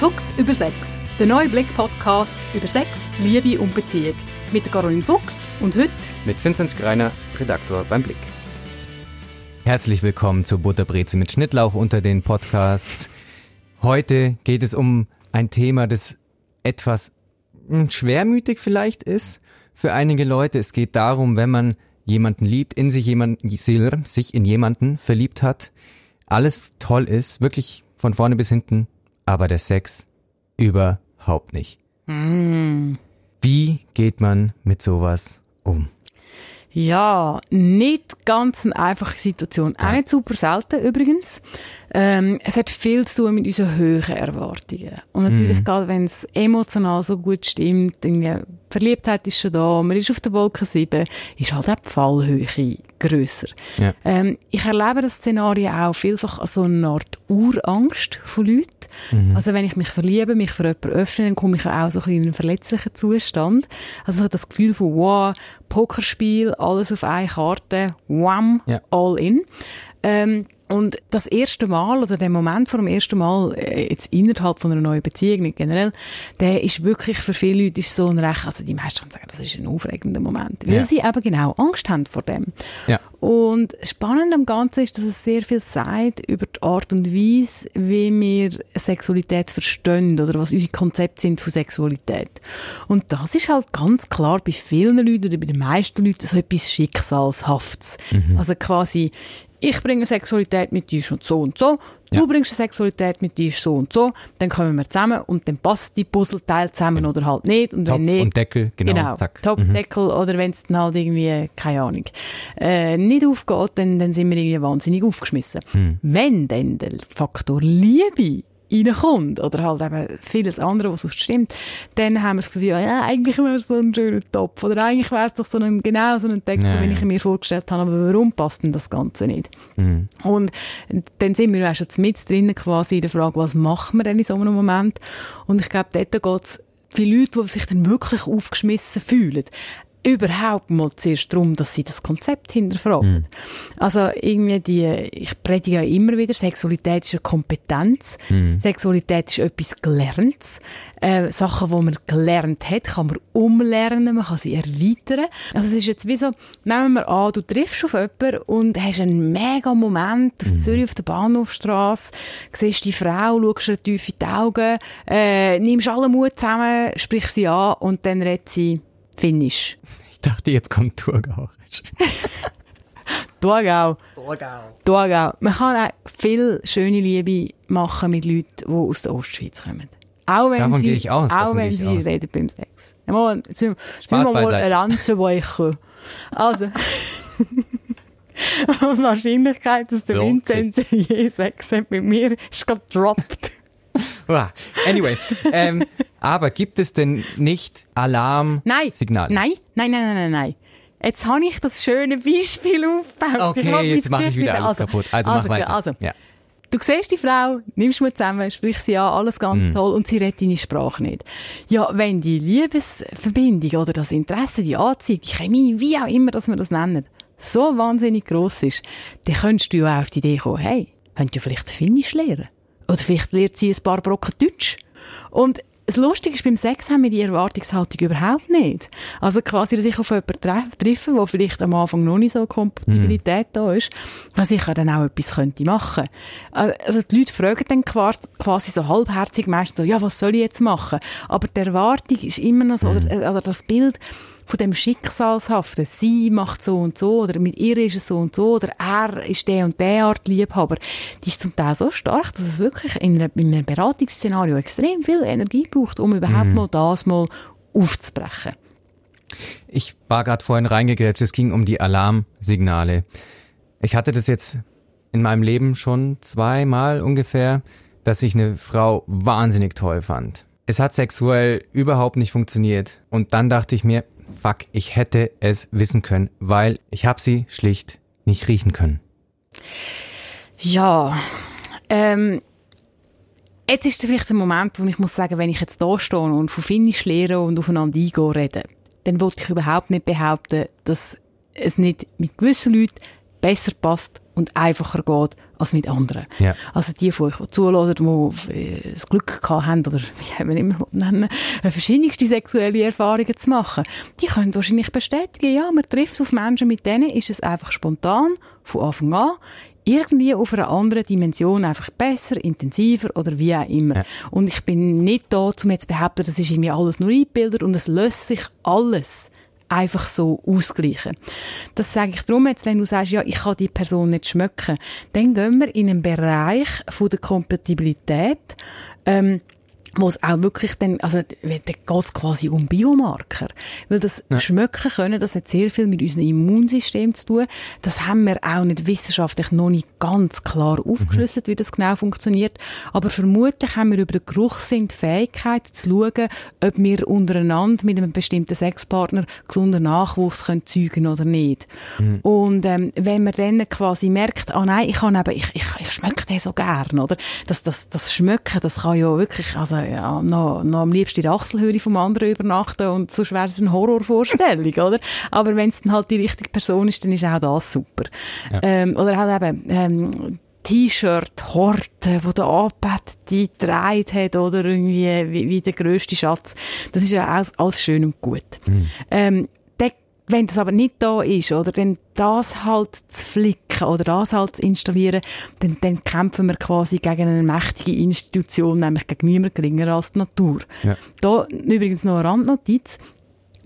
Fuchs über Sex, der neue Blick-Podcast über Sex, Liebe und Beziehung. Mit Caroline Fuchs und heute mit Vinzenz Greiner, Redaktor beim Blick. Herzlich willkommen zu Butterbreze mit Schnittlauch unter den Podcasts. Heute geht es um ein Thema, das etwas hm, schwermütig vielleicht ist für einige Leute. Es geht darum, wenn man jemanden liebt, in sich jemanden, sich in jemanden verliebt hat, alles toll ist, wirklich von vorne bis hinten, aber der Sex überhaupt nicht. Mm. Wie geht man mit sowas um? Ja, nicht ganz eine einfache Situation. Auch nicht super selten übrigens. Ähm, es hat viel zu tun mit unseren hohen Erwartungen. Und natürlich, mhm. gerade wenn es emotional so gut stimmt, irgendwie Verliebtheit ist schon da, man ist auf der Wolke 7, ist halt auch die Fallhöhe grösser. Ja. Ähm, ich erlebe das Szenario auch vielfach als so eine Art Urangst von Leuten. Mhm. Also wenn ich mich verliebe, mich für jemanden öffne, dann komme ich auch so ein in einen verletzlichen Zustand. Also das Gefühl von, wow, Pokerspiel, alles auf eine Karte, wham, ja. all in. Ähm, und das erste Mal oder der Moment vor dem ersten Mal äh, jetzt innerhalb von einer neuen Beziehung, generell, der ist wirklich für viele Leute ist so ein recht, also die meisten sagen, das ist ein aufregender Moment, weil ja. sie eben genau Angst haben vor dem. Ja. Und spannend am Ganzen ist, dass es sehr viel sagt über die Art und Weise, wie wir Sexualität verstehen oder was unsere Konzepte sind von Sexualität. Und das ist halt ganz klar bei vielen Leuten oder bei den meisten Leuten so etwas Schicksalshaftes. Mhm. Also quasi, ich bringe Sexualität mit dir schon so und so, du ja. bringst Sexualität mit dir so und so, dann kommen wir zusammen und dann passt die Puzzleteil zusammen genau. oder halt nicht. Und Topf wenn nicht, und Deckel, genau, genau zack. Topf, mhm. Deckel oder wenn es dann halt irgendwie, keine Ahnung, äh, nicht aufgeht, dann, dann sind wir irgendwie wahnsinnig aufgeschmissen. Mhm. Wenn dann der Faktor Liebe reinkommt oder halt eben vieles andere, was sonst stimmt, dann haben wir das Gefühl, ja, eigentlich wäre es so ein schöner Topf oder eigentlich wäre es doch so ein, genau so ein Deckel, nee. wie ich mir vorgestellt habe, aber warum passt denn das Ganze nicht? Mhm. Und dann sind wir auch schon mit drinnen quasi in der Frage, was machen wir denn in so einem Moment? Und ich glaube, dort geht es viele Leute, die sich dann wirklich aufgeschmissen fühlen überhaupt mal zuerst darum, dass sie das Konzept hinterfragen. Mm. Also irgendwie die, ich predige ja immer wieder, Sexualität ist eine Kompetenz, mm. Sexualität ist etwas Gelerntes. Äh, Sachen, die man gelernt hat, kann man umlernen, man kann sie erweitern. Also es ist jetzt wie so, nehmen wir an, du triffst auf jemanden und hast einen mega Moment auf mm. Zürich auf der Bahnhofstrasse, siehst die Frau, schaust ihr tief in die Augen, äh, nimmst alle Mut zusammen, sprichst sie an und dann redet sie Finnisch. Ich dachte, jetzt kommt Thurgauerisch. Thurgau. Thurgau. Thurgau. Man kann auch viel schöne Liebe machen mit Leuten, die aus der Ostschweiz kommen. Auch wenn davon sie, aus. Auch wenn sie aus. reden beim Sex. Mal, jetzt müssen wir mal eine Lanze weichen. Also. die Wahrscheinlichkeit, dass der. Vinzenz je Sex hat mit mir, ist gerade gedroppt. anyway, ähm, aber gibt es denn nicht Alarmsignale? Nein, nein, nein, nein, nein, nein. Jetzt habe ich das schöne Beispiel aufgebaut. Okay, jetzt mache ich wieder alles also, kaputt. Also, also mach weiter. Also, ja. Du siehst die Frau, nimmst mit zusammen, sprichst sie an, alles ganz mm. toll und sie redet deine Sprache nicht. Ja, wenn die Liebesverbindung oder das Interesse, die Anziehung, die Chemie, wie auch immer, dass wir das nennen, so wahnsinnig gross ist, dann könntest du ja auch auf die Idee kommen, hey, könnt ihr vielleicht Finnisch lernen? Oder vielleicht lernt sie ein paar Brocken Deutsch. Und das Lustige ist, beim Sex haben wir die Erwartungshaltung überhaupt nicht. Also quasi, dass ich auf jemanden treffe, wo vielleicht am Anfang noch nicht so Kompatibilität mm. da ist, dass ich dann auch etwas könnte machen. Also die Leute fragen dann quasi so halbherzig meistens so, ja, was soll ich jetzt machen? Aber die Erwartung ist immer noch so, mm. oder, oder das Bild, von dem Schicksalshaften. Sie macht so und so, oder mit ihr ist es so und so, oder er ist der und der Art Liebhaber. Die ist zum Teil so stark, dass es wirklich in, einer, in einem Beratungsszenario extrem viel Energie braucht, um überhaupt mhm. mal das mal aufzubrechen. Ich war gerade vorhin reingegrätscht, es ging um die Alarmsignale. Ich hatte das jetzt in meinem Leben schon zweimal ungefähr, dass ich eine Frau wahnsinnig toll fand. Es hat sexuell überhaupt nicht funktioniert. Und dann dachte ich mir, fuck, ich hätte es wissen können, weil ich habe sie schlicht nicht riechen können. Ja, ähm, jetzt ist vielleicht der Moment, wo ich muss sagen, wenn ich jetzt da stehe und von Finnisch lehre und aufeinander eingehe reden, dann wollte ich überhaupt nicht behaupten, dass es nicht mit gewissen Leuten besser passt und einfacher geht als mit anderen. Ja. Also die von euch, die zulassen, die das Glück gehabt haben, oder wie man immer nennen, äh, verschiedenste sexuelle Erfahrungen zu machen, die können wahrscheinlich bestätigen, ja, man trifft auf Menschen, mit denen ist es einfach spontan, von Anfang an, irgendwie auf einer anderen Dimension einfach besser, intensiver oder wie auch immer. Ja. Und ich bin nicht da, um jetzt zu behaupten, das ist irgendwie alles nur eingebildet und es löst sich alles einfach so ausgleichen. Das sage ich darum jetzt, wenn du sagst, ja, ich kann die Person nicht schmecken, dann gehen wir in einen Bereich von der Kompatibilität, ähm, wo es auch wirklich dann, also, da geht es quasi um Biomarker. Weil das ja. Schmecken können, das hat sehr viel mit unserem Immunsystem zu tun. Das haben wir auch nicht wissenschaftlich noch nicht ganz klar aufgeschlüsselt, mhm. wie das genau funktioniert. Aber vermutlich haben wir über den Geruchssinn die Fähigkeit zu schauen, ob wir untereinander mit einem bestimmten Sexpartner gesunden Nachwuchs können zeugen oder nicht. Mhm. Und ähm, wenn man dann quasi merkt, ah nein, ich kann eben, ich, ich, ich schmecke den so gern, oder? Das, das, das Schmecken, das kann ja wirklich, also ja, noch, noch am liebsten in der Achselhöhle vom anderen übernachten und sonst wäre es eine Horrorvorstellung, oder? Aber wenn es dann halt die richtige Person ist, dann ist auch das super. Ja. Ähm, oder halt eben, ähm, T-Shirt, Horten, wo der Anbett die getragen hat, oder irgendwie wie, wie der grösste Schatz. Das ist ja alles, alles schön und gut. Mhm. Ähm, wenn das aber nicht da ist, oder dann das halt zu flicken oder das halt zu installieren, dann, dann kämpfen wir quasi gegen eine mächtige Institution, nämlich gegen niemand geringer als die Natur. Ja. Da übrigens noch eine Randnotiz.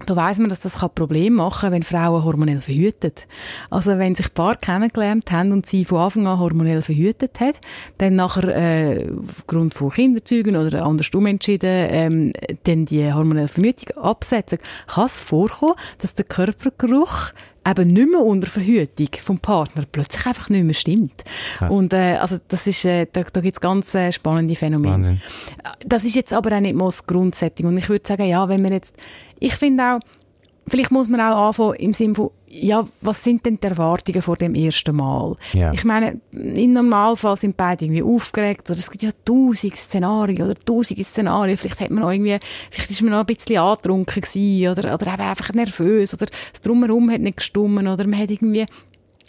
Da weiss man, dass das Probleme machen kann, wenn Frauen hormonell verhütet. Also wenn sich Paar kennengelernt haben und sie von Anfang an hormonell verhütet hat, dann nachher äh, aufgrund von Kinderzeugen oder andersrum entschieden, ähm, dann die hormonelle Verhütung absetzen, kann es vorkommen, dass der Körpergeruch eben nicht mehr unter Verhütung vom Partner plötzlich einfach nicht mehr stimmt. Krass. Und äh, also das ist, äh, da, da gibt es ganz äh, spannende Phänomene. Wahnsinn. Das ist jetzt aber auch nicht mal das Grundsetting. Und ich würde sagen, ja, wenn wir jetzt, ich finde auch, vielleicht muss man auch anfangen im Sinne von, ja, was sind denn die Erwartungen vor dem ersten Mal? Ja. Ich meine, im Normalfall sind beide irgendwie aufgeregt oder es gibt ja tausend Szenarien oder tausende Szenarien. Vielleicht hat man auch irgendwie, vielleicht ist man noch ein bisschen angetrunken gewesen oder, oder eben einfach nervös oder das Drumherum hat nicht gestummen oder man hat irgendwie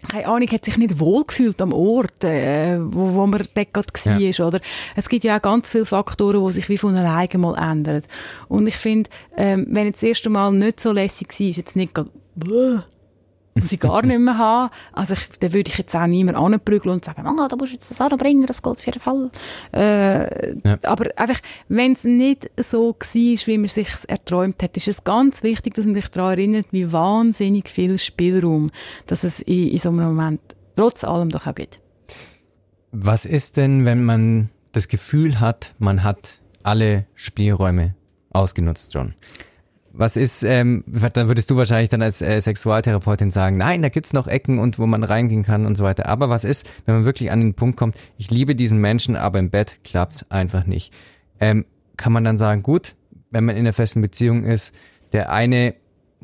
keine Ahnung, hat sich nicht wohlgefühlt am Ort, äh, wo, wo man dort gerade war, ja. oder? Es gibt ja auch ganz viele Faktoren, die sich wie von alleine mal ändern. Und ich finde, ähm, wenn jetzt das erste Mal nicht so lässig war, ist jetzt nicht gerade, muss ich gar nicht mehr haben. Also ich, dann würde ich jetzt auch niemand anprügeln und sagen, Manga, da musst du jetzt das anbringen, das geht auf jeden Fall. Äh, ja. Aber einfach, wenn es nicht so war, wie man sich erträumt hat, ist es ganz wichtig, dass man sich daran erinnert, wie wahnsinnig viel Spielraum, dass es in, in so einem Moment trotz allem doch auch gibt. Was ist denn, wenn man das Gefühl hat, man hat alle Spielräume ausgenutzt, John? Was ist, ähm, da würdest du wahrscheinlich dann als äh, Sexualtherapeutin sagen, nein, da gibt's noch Ecken und wo man reingehen kann und so weiter. Aber was ist, wenn man wirklich an den Punkt kommt, ich liebe diesen Menschen, aber im Bett klappt's einfach nicht. Ähm, kann man dann sagen, gut, wenn man in einer festen Beziehung ist, der eine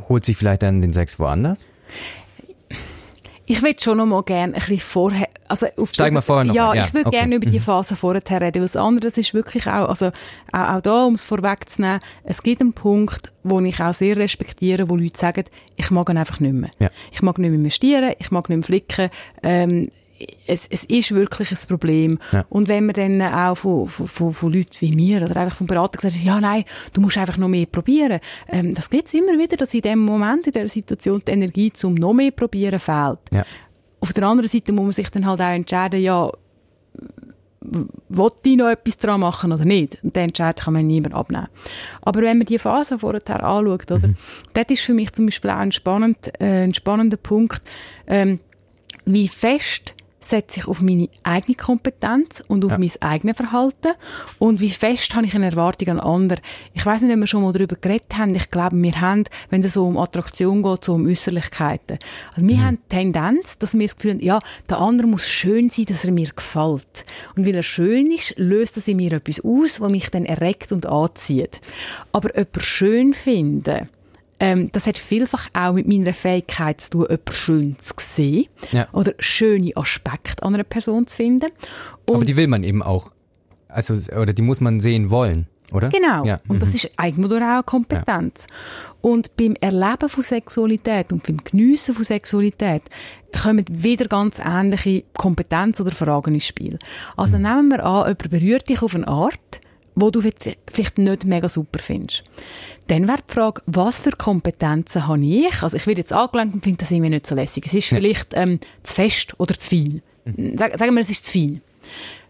holt sich vielleicht dann den Sex woanders? Ich würde schon noch mal gerne ein bisschen vorher, also auf Steig mal vorher noch Ja, ja ich würde okay. gerne über die mhm. Phase vorher reden, weil das andere ist wirklich auch, also auch, auch da, um es vorwegzunehmen, es gibt einen Punkt, wo ich auch sehr respektiere, wo Leute sagen, ich mag ihn einfach nicht mehr. Ja. Ich mag nicht mehr investieren, ich mag nicht mehr flicken, ähm, es, es ist wirklich ein Problem. Ja. Und wenn man dann auch von, von, von, Leuten wie mir oder einfach vom Berater gesagt ja nein, du musst einfach noch mehr probieren. Ähm, das es immer wieder, dass in dem Moment, in der Situation die Energie zum noch mehr probieren fehlt. Ja. Auf der anderen Seite muss man sich dann halt auch entscheiden, ja, will ich noch etwas dran machen oder nicht? Und den Entscheid kann man niemand abnehmen. Aber wenn man die Phase vorher anschaut, oder, mhm. das ist für mich zum Beispiel auch ein, spannend, äh, ein spannender Punkt, ähm, wie fest setze ich auf meine eigene Kompetenz und auf ja. mein eigenes Verhalten und wie fest habe ich eine Erwartung an andere. Ich weiß nicht, ob wir schon mal darüber geredet haben. Ich glaube, wir haben, wenn es so um Attraktion geht, so um Äußerlichkeiten. Also wir mhm. haben die Tendenz, dass wir das Gefühl haben, ja, der andere muss schön sein, dass er mir gefällt. Und weil er schön ist, löst das in mir etwas aus, was mich dann erregt und anzieht. Aber jemanden schön finden, ähm, das hat vielfach auch mit meiner Fähigkeit zu tun, etwas schön zu sehen ja. oder schöne Aspekte an einer Person zu finden. Und Aber die will man eben auch, also oder die muss man sehen wollen. oder? Genau. Ja. Und das Mhm. ist eigentlich auch eine Kompetenz. Und beim Erleben von Sexualität und beim Geniessen von Sexualität kommen wieder ganz ähnliche Kompetenz oder Fragen ins Spiel. Also Mhm. nehmen wir an, jemand berührt dich auf eine Art, wo du vielleicht nicht mega super findest. Dann wäre die Frage, was für Kompetenzen habe ich? Also ich werde jetzt angelangt und finde das irgendwie nicht so lässig. Es ist vielleicht ähm, zu fest oder zu fein. Mhm. Sag, sagen wir, es ist zu fein.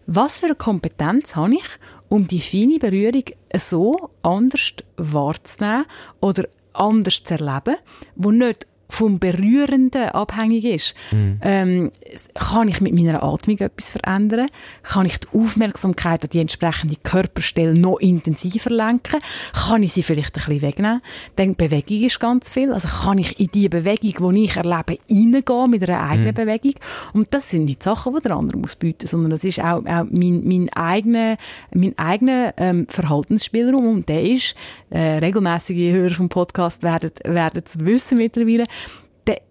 Was für eine Kompetenz habe ich, um die feine Berührung so anders wahrzunehmen oder anders zu erleben, wo nicht vom Berührenden abhängig ist. Ähm, s- kann ich mit meiner Atmung etwas verändern? Kann ich die Aufmerksamkeit an die entsprechende Körperstelle noch intensiver lenken? Kann ich sie vielleicht ein bisschen wegnehmen? Denn Bewegung ist ganz viel. Also kann ich in die Bewegung, die ich erlebe, reingehen mit einer eigenen Bewegung? Und das sind nicht Sachen, die der andere muss bieten, sondern das ist auch, auch mein, mein eigener, mein eigener ähm, Verhaltensspielraum und der ist, äh, regelmäßige Hörer vom Podcast werden, werden es wissen mittlerweile,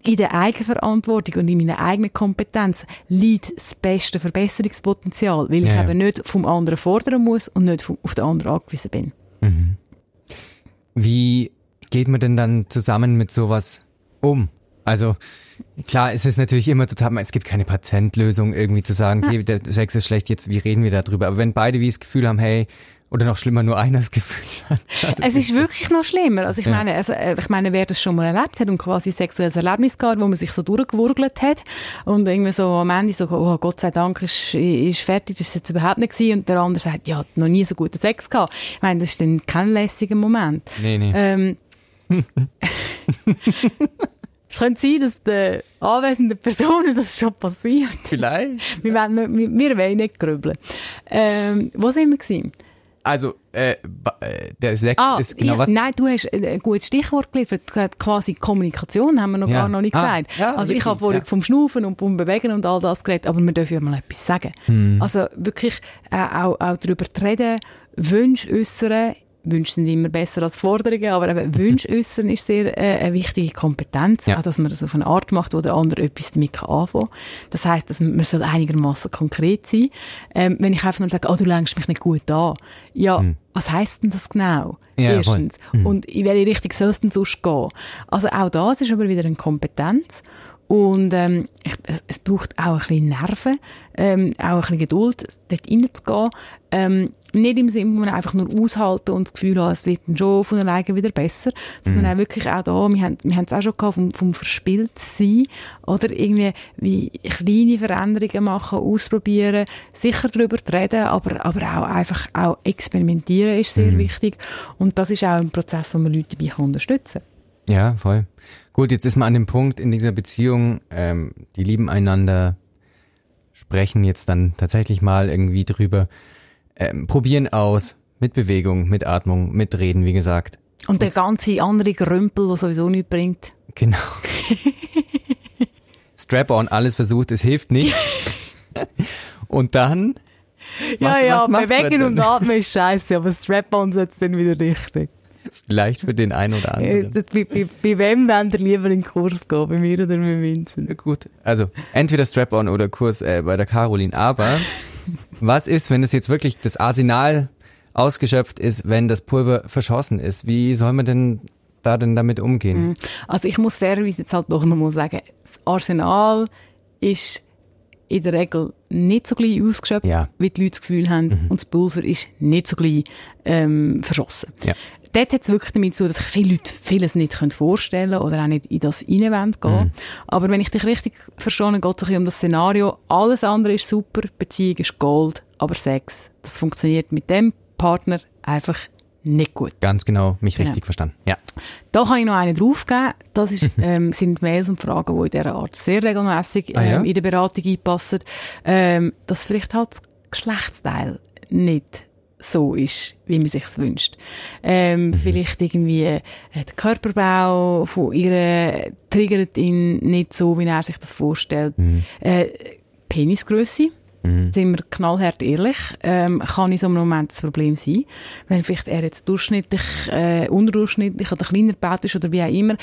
in der Eigenverantwortung und in meiner eigenen Kompetenz liegt das beste Verbesserungspotenzial, weil ich Ja, ja. eben nicht vom anderen fordern muss und nicht vom, auf den anderen angewiesen bin. Wie geht man denn dann zusammen mit sowas um? Also klar, es ist natürlich immer total, es gibt keine Patentlösung irgendwie zu sagen, okay, der Sex ist schlecht, jetzt wie reden wir darüber? Aber wenn beide wie das Gefühl haben, hey, oder noch schlimmer, nur einer das Gefühl hat. Also Es ist wirklich noch schlimmer. Also ich Ja. meine, also, äh, ich meine, wer das schon mal erlebt hat und quasi ein sexuelles Erlebnis gehabt, wo man sich so durchgewurgelt hat und irgendwie so am Ende so, oh Gott sei Dank ist, ist fertig, das ist jetzt überhaupt nicht gewesen und der andere sagt, ja, noch nie so guten Sex gehabt. Ich meine, das ist dann kein lässiger Moment. Nee, nee. Ähm, es könnte sein, dass den anwesenden Personen das schon passiert. Vielleicht. Wir wollen, nicht- wir, wir wollen nicht grübeln. Ähm, wo sind wir gewesen? Also, äh, äh, der Sex Ah, ist genau ich, was? Nein, du hast ein gutes Stichwort geliefert. Quasi Kommunikation haben wir noch Ja. gar noch nicht Ah, gesagt. ja, also ich habe vorhin vom Schnaufen und vom Bewegen und all das geredet, aber wir dürfen ja mal etwas sagen. Hm. Also wirklich äh, auch, auch darüber zu reden, Wünsche äußern. Wünsche sind immer besser als Forderungen, aber eben Wünsche äußern ist sehr äh, eine wichtige Kompetenz, Ja. auch dass man das auf eine Art macht, wo der andere etwas damit kann anfangen kann. Das heisst, dass man, man soll einigermaßen konkret sein. Ähm, wenn ich einfach nur sage, oh, du lenkst mich nicht gut an. Ja, was heisst denn das genau? Ja. Erstens. Und in welche Richtung soll es denn sonst gehen? Also auch das ist aber wieder eine Kompetenz. Und ähm, ich, es- braucht auch ein bisschen Nerven, ähm, auch ein bisschen Geduld, dort reinzugehen. Ähm, nicht im Sinne, wo man einfach nur aushalten und das Gefühl hat, es wird dann schon von alleine wieder besser, sondern auch wirklich auch da, wir haben, wir haben es auch schon gehabt, vom, vom Verspieltsein oder? Irgendwie wie kleine Veränderungen machen, ausprobieren, sicher darüber reden, aber, aber auch einfach auch experimentieren ist sehr wichtig. Und das ist auch ein Prozess, wo man Leute dabei kann unterstützen. Ja, voll. Gut, jetzt ist man an dem Punkt in dieser Beziehung, ähm, die lieben einander, sprechen jetzt dann tatsächlich mal irgendwie drüber, ähm, probieren aus, mit Bewegung, mit Atmung, mit Reden, wie gesagt. Und der ganze andere Grümpel, der sowieso nichts bringt. Genau. Strap-on, alles versucht, es hilft nicht. Und dann? Was- was macht man bewegen und atmen ist scheiße, aber Strap-on setzt dann wieder richtig. Vielleicht für den einen oder Äh, anderen. bei, bei, bei wem wollt ihr lieber in den Kurs gehen? Bei mir oder bei Vincent? Ja, gut. Also, entweder Strap-on oder Kurs äh, bei der Caroline. Aber was ist, wenn es jetzt wirklich das Arsenal ausgeschöpft ist, wenn das Pulver verschossen ist? Wie soll man denn da denn damit umgehen? Also ich muss fairerweise jetzt halt doch nochmal sagen, das Arsenal ist in der Regel nicht so gleich ausgeschöpft, Ja. wie die Leute das Gefühl haben. Und das Pulver ist nicht so gleich ähm, verschossen. Ja. Dort hat es wirklich damit zu, dass sich viele Leute vieles nicht können vorstellen oder auch nicht in das rein gehen. Aber wenn ich dich richtig verstehe, geht es um das Szenario. Alles andere ist super, Beziehung ist Gold, aber Sex, das funktioniert mit dem Partner einfach nicht gut. Ganz genau, mich Genau. richtig verstanden. Ja. Da kann ich noch einen draufgeben. Das ist, ähm, sind Mails und Fragen, die in dieser Art sehr regelmäßig ähm, Ah, ja? in der Beratung einpassen. Ähm, dass vielleicht halt das Geschlechtsteil nicht so ist, wie man sich wünscht. Ähm, Vielleicht irgendwie äh, der Körperbau von ihr triggert ihn nicht so, wie er sich das vorstellt. Äh, Penisgröße Mhm. Sind wir knallhart ehrlich, ähm, kann in so einem Moment das Problem sein. Wenn vielleicht er jetzt durchschnittlich, äh, unterdurchschnittlich oder kleiner gebaut ist oder wie auch immer,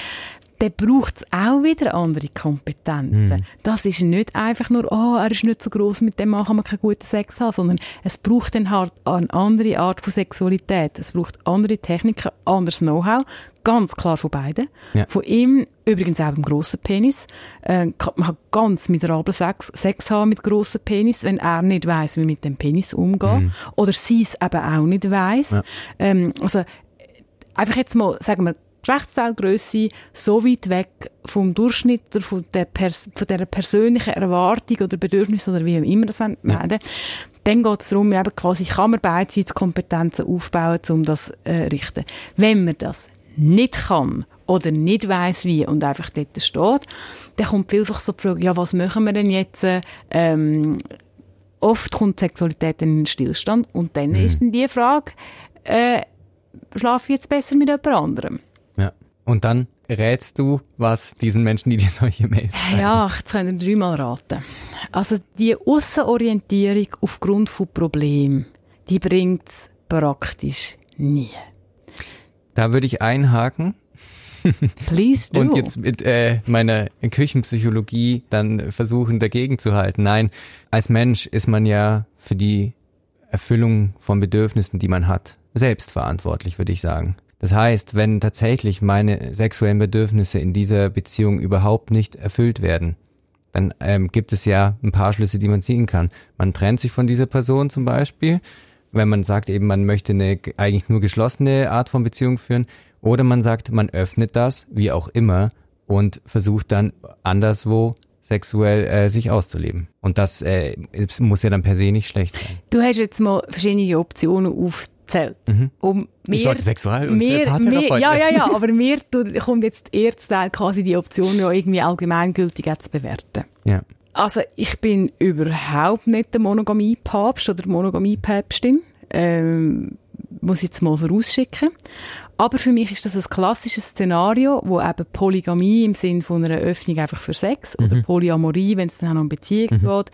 dann braucht es auch wieder andere Kompetenzen. Mhm. Das ist nicht einfach nur, oh, er ist nicht so groß, mit dem kann man keinen guten Sex haben, sondern es braucht dann halt eine andere Art von Sexualität. Es braucht andere Techniken, anderes Know-how, ganz klar von beiden. Ja. Von ihm, übrigens auch beim grossen Penis. Äh, man kann ganz miserablen Sex, Sex haben mit grossen Penis, wenn er nicht weiß, wie mit dem Penis umgehen. Mhm. Oder sie es eben auch nicht weiß. Ja. Ähm, also, einfach jetzt mal, sagen wir, Geschlechtsteilgröße so weit weg vom Durchschnitt oder von der, Pers von der persönlichen Erwartung oder Bedürfnis oder wie immer das werden ja. dann geht es darum, eben quasi kann man Beidseitskompetenzen aufbauen, um das zu äh, richten. Wenn man das nicht kann oder nicht weiß wie und einfach dort steht, dann kommt vielfach so die Frage, ja, was machen wir denn jetzt? Ähm, oft kommt Sexualität in den Stillstand und dann mhm. ist dann die Frage, äh, schlafe ich jetzt besser mit jemand anderem? Und dann rätst du was diesen Menschen, die dir solche Mails schreiben? Ja, jetzt können wir dreimal raten. Also die Aussenorientierung aufgrund von Problemen, die bringt es praktisch nie. Da würde ich einhaken. Please do. Und jetzt mit äh, meiner Küchenpsychologie dann versuchen dagegen zu halten. Nein, als Mensch ist man ja für die Erfüllung von Bedürfnissen, die man hat, selbst verantwortlich, würde ich sagen. Das heißt, wenn tatsächlich meine sexuellen Bedürfnisse in dieser Beziehung überhaupt nicht erfüllt werden, dann ähm, gibt es ja ein paar Schlüsse, die man ziehen kann. Man trennt sich von dieser Person zum Beispiel, wenn man sagt eben, man möchte eine eigentlich nur geschlossene Art von Beziehung führen, oder man sagt, man öffnet das, wie auch immer, und versucht dann anderswo sexuell äh, sich auszuleben. Und das äh, muss ja dann per se nicht schlecht sein. Du hast jetzt mal verschiedene Optionen auf zählt. Mhm. Und wir, ich sollte Sexual- und wir, wir, Ja, ja, ja, aber mir kommt jetzt erst quasi die Option, ja irgendwie allgemeingültig zu bewerten. Ja. Also ich bin überhaupt nicht der Monogamie-Papst oder Monogamie-Päpstin. Ähm, muss ich jetzt mal vorausschicken. Aber für mich ist das ein klassisches Szenario, wo eben Polygamie im Sinne von einer Öffnung einfach für Sex mhm. oder Polyamorie, wenn es dann auch um Beziehung mhm. geht,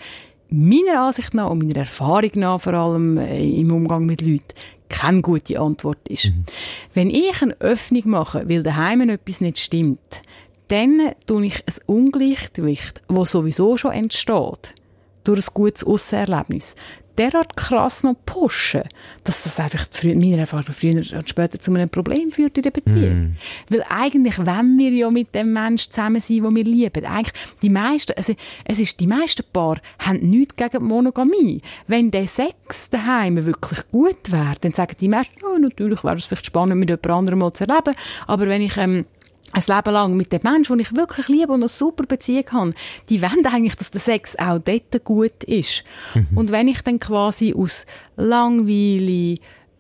meiner Ansicht nach und meiner Erfahrung nach vor allem äh, im Umgang mit Leuten keine gute Antwort ist. Mhm. Wenn ich eine Öffnung mache, weil daheim etwas nicht stimmt, dann tue ich ein Ungleichgewicht, das sowieso schon entsteht, durch ein gutes Ausserlebnis, derart krass noch pushen, dass das einfach meiner Erfahrung früher und später zu einem Problem führt in der Beziehung. Mm. Weil eigentlich wenn wir ja mit dem Menschen zusammen sein, den wir lieben. Eigentlich die meisten, also es ist, die meisten Paare haben nichts gegen Monogamie. Wenn der Sex daheim wirklich gut wäre, dann sagen die meisten, oh, natürlich wäre es vielleicht spannend, mit jemand anderem mal zu erleben, aber wenn ich ähm, ein Leben lang mit dem Menschen, den ich wirklich liebe und eine super Beziehung habe, die wollen eigentlich, dass der Sex auch dort gut ist. Mhm. Und wenn ich dann quasi aus Langweile,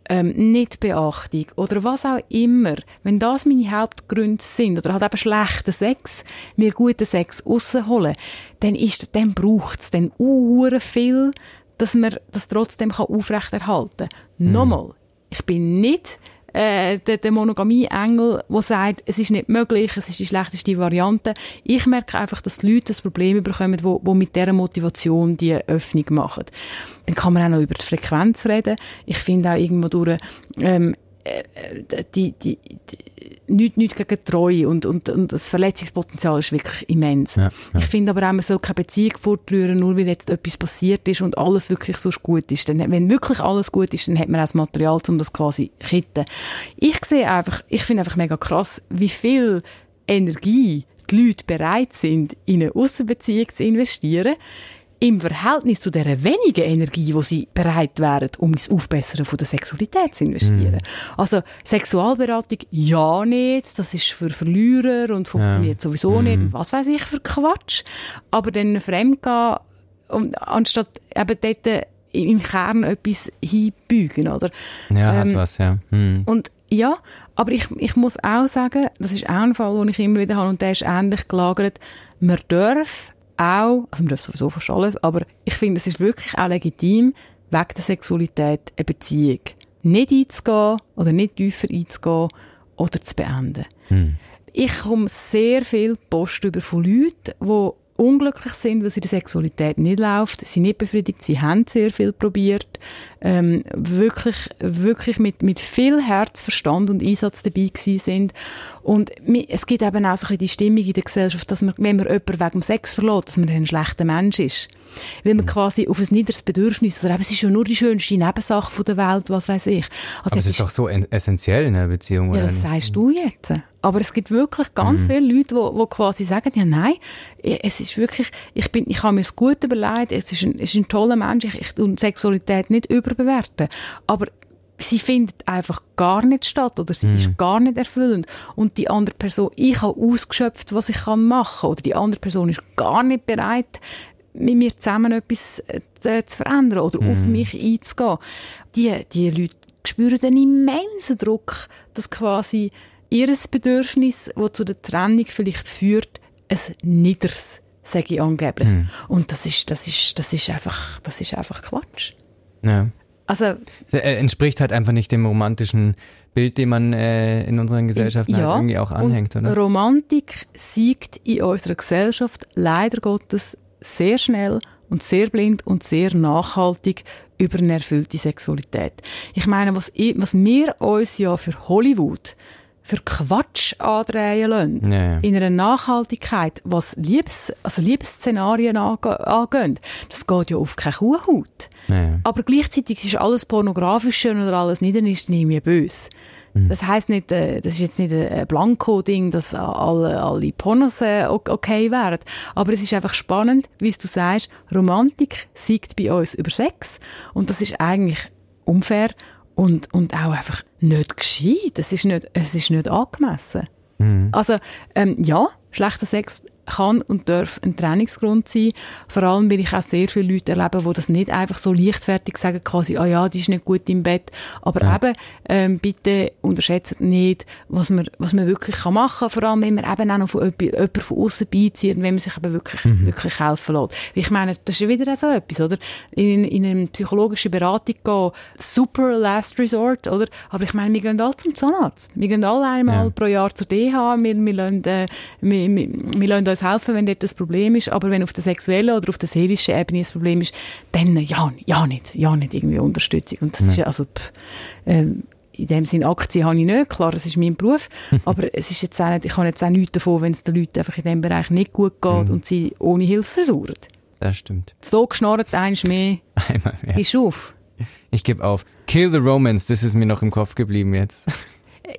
ähm, Nichtbeachtung oder was auch immer, wenn das meine Hauptgründe sind oder halt eben schlechter Sex, mir guten Sex rausholen, dann ist, dann braucht es dann uhren viel, dass man das trotzdem aufrechterhalten kann. Mhm. Nochmal, ich bin nicht äh, der, der Monogamie-Engel, der sagt, es ist nicht möglich, es ist die schlechteste Variante. Ich merke einfach, dass die Leute das Problem bekommen, wo, wo mit dieser Motivation die Öffnung machen. Dann kann man auch noch über die Frequenz reden. Ich finde auch irgendwo durch, ähm, äh, die, die, die, nicht, nicht gegen Treue und, und, und das Verletzungspotenzial ist wirklich immens. Ja, ja. Ich finde aber auch, man soll keine Beziehung fortrühren, nur weil jetzt etwas passiert ist und alles wirklich so gut ist. Denn wenn wirklich alles gut ist, dann hat man auch das Material, um das quasi zu kitten. Ich sehe einfach, ich finde einfach mega krass, wie viel Energie die Leute bereit sind, in eine Aussenbeziehung zu investieren im Verhältnis zu der wenigen Energie, die sie bereit wären, um ins Aufbessern von der Sexualität zu investieren. Mm. Also Sexualberatung ja nicht, das ist für Verlierer und funktioniert ja. sowieso mm. nicht, was weiß ich für Quatsch. Aber dann fremdgehen, und anstatt eben dort im Kern etwas hinbügen, oder? Ja, ähm, hat was, ja. Mm. Und ja, aber ich, ich muss auch sagen, das ist auch ein Fall, den ich immer wieder habe und der ist ähnlich gelagert, man darf auch, also man darf sowieso fast alles, aber ich finde, es ist wirklich auch legitim, wegen der Sexualität eine Beziehung nicht einzugehen oder nicht tiefer einzugehen oder zu beenden. Hm. Ich komme sehr viel Post über von Leuten, die unglücklich sind, weil sie die Sexualität nicht läuft, sie nicht befriedigt, sie haben sehr viel probiert, ähm, wirklich, wirklich mit, mit viel Herz, Verstand und Einsatz dabei gewesen sind. Und es gibt eben auch so ein die Stimmung in der Gesellschaft, dass man, wenn man jemanden wegen Sex verlässt, dass man ein schlechter Mensch ist. Weil man mhm. quasi auf ein niederes Bedürfnis, oder eben, es ist ja nur die schönste Nebensache der Welt, was weiß ich. Also Aber es ist, doch so essentiell in einer Beziehung, Ja, das sagst du jetzt. Aber es gibt wirklich ganz mhm. viele Leute, die, die quasi sagen, ja nein, es ist wirklich, ich bin, ich habe mir es gut überlegt, es ist ein, es ist ein toller Mensch, ich, ich und Sexualität nicht überbewerten. Aber sie findet einfach gar nicht statt oder sie mm. ist gar nicht erfüllend. Und die andere Person, ich habe ausgeschöpft, was ich kann machen oder die andere Person ist gar nicht bereit, mit mir zusammen etwas äh, zu verändern oder mm. auf mhm. mich einzugehen. Die, die Leute spüren einen immensen Druck, dass quasi ihr Bedürfnis, das zu der Trennung vielleicht führt, ein niederes sage ich angeblich. Mm. Und das ist, das ist, das ist einfach, das ist einfach Quatsch. Ja. Also, er entspricht halt einfach nicht dem romantischen Bild, dem man äh, in unseren Gesellschaften ja, halt irgendwie auch anhängt, oder? Romantik siegt in unserer Gesellschaft leider Gottes sehr schnell und sehr blind und sehr nachhaltig über eine erfüllte Sexualität. Ich meine, was, was wir uns ja für Hollywood für Quatsch andrehen lassen. Ja, In einer Nachhaltigkeit, was Liebes, also Liebesszenarien angeht, das geht ja auf keine Kuhhaut. Ja. Aber gleichzeitig ist alles Pornografische oder alles ist nicht mehr böse. Mhm. Das heisst nicht, äh, das ist jetzt nicht ein Blanko-Ding, dass alle, alle Pornos äh, okay wären. Aber es ist einfach spannend, wie du sagst, Romantik siegt bei uns über Sex. Und das ist eigentlich unfair und, und auch einfach nicht gescheit. Es ist nicht, es ist nicht angemessen. Mhm. Also, ähm, ja, schlechter Sex kann und darf ein Trainingsgrund sein. Vor allem, weil ich auch sehr viele Leute erlebe, die das nicht einfach so leichtfertig sagen, quasi, ah oh ja, die ist nicht gut im Bett. Aber ja. eben, ähm, bitte unterschätzt nicht, was man, was man wirklich kann machen kann. Vor allem, wenn man eben auch noch von jemandem von außen beizieht und wenn man sich eben wirklich, mhm. wirklich helfen lässt. Ich meine, das ist wieder so etwas, oder? In, in eine psychologische Beratung gehen, super last resort, oder? Aber ich meine, wir gehen alle zum Zahnarzt. Wir gehen alle einmal ja. pro Jahr zur DH, wir, wir, lassen, äh, wir, wir, wir lassen uns helfen, wenn dort das Problem ist, aber wenn auf der sexuellen oder auf der seelischen Ebene das Problem ist, dann ja, ja nicht, ja nicht irgendwie Unterstützung. Und das ja. ist also, pff, ähm, in dem Sinne Aktien habe ich nicht, klar, das ist mein Beruf, aber es ist jetzt auch nicht, ich habe jetzt auch nichts davon, wenn es den Leuten einfach in diesem Bereich nicht gut geht mhm. und sie ohne Hilfe versuchen. Das stimmt. So geschnorrt eins mehr, Einmal mehr. Gehst auf. Ich gebe auf. Kill the Romance, das ist mir noch im Kopf geblieben jetzt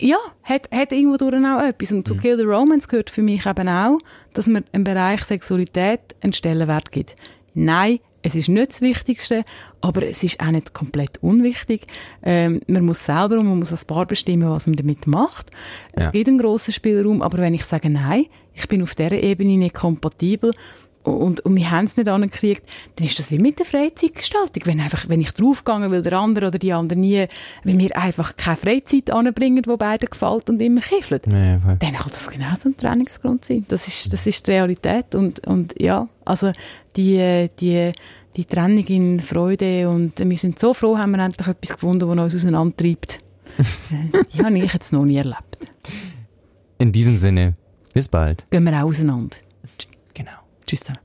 ja, hat, hat irgendwo durch auch etwas. Und zu mhm. Kill the Romance gehört für mich eben auch, dass man im Bereich Sexualität einen Stellenwert gibt. Nein, es ist nicht das Wichtigste, aber es ist auch nicht komplett unwichtig. Ähm, man muss selber und man muss als Paar bestimmen, was man damit macht. Es ja. gibt einen grossen Spielraum, aber wenn ich sage, nein, ich bin auf dieser Ebene nicht kompatibel, und, und wir haben es nicht angekriegt, dann ist das wie mit der Freizeitgestaltung. Wenn, einfach, wenn ich draufgegangen will, der andere oder die andere nie, wenn wir einfach keine Freizeit anbringen, wo beiden gefällt und immer kiffelt, ja, dann kann das genau so ein Trainingsgrund sein. Das ist, das ist die Realität und, und ja, also die, die, die Trennung in Freude und wir sind so froh, haben wir endlich etwas gefunden, das uns auseinandertreibt. die habe ich jetzt noch nie erlebt. In diesem Sinne, bis bald. Gehen wir auch auseinander. Tschüss zusammen.